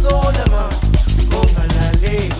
soul, mon ah. galale.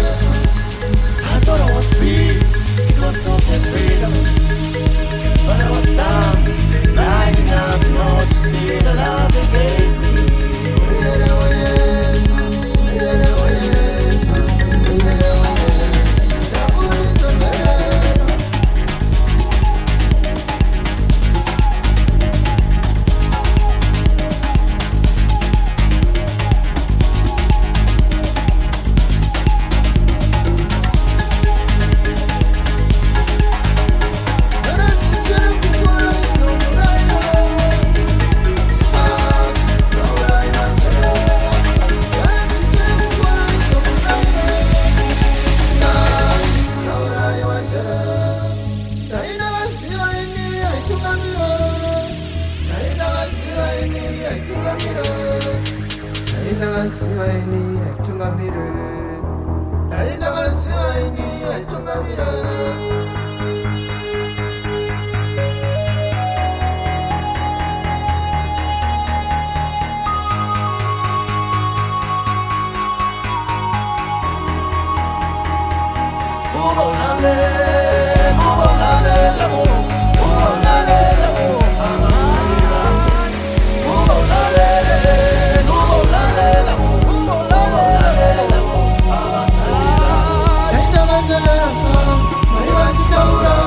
oh narinda basibaini aitugamiro narinda basibaini aitugamiro narinda basibaini aitugamiro Move on, move on, move on. da da da da da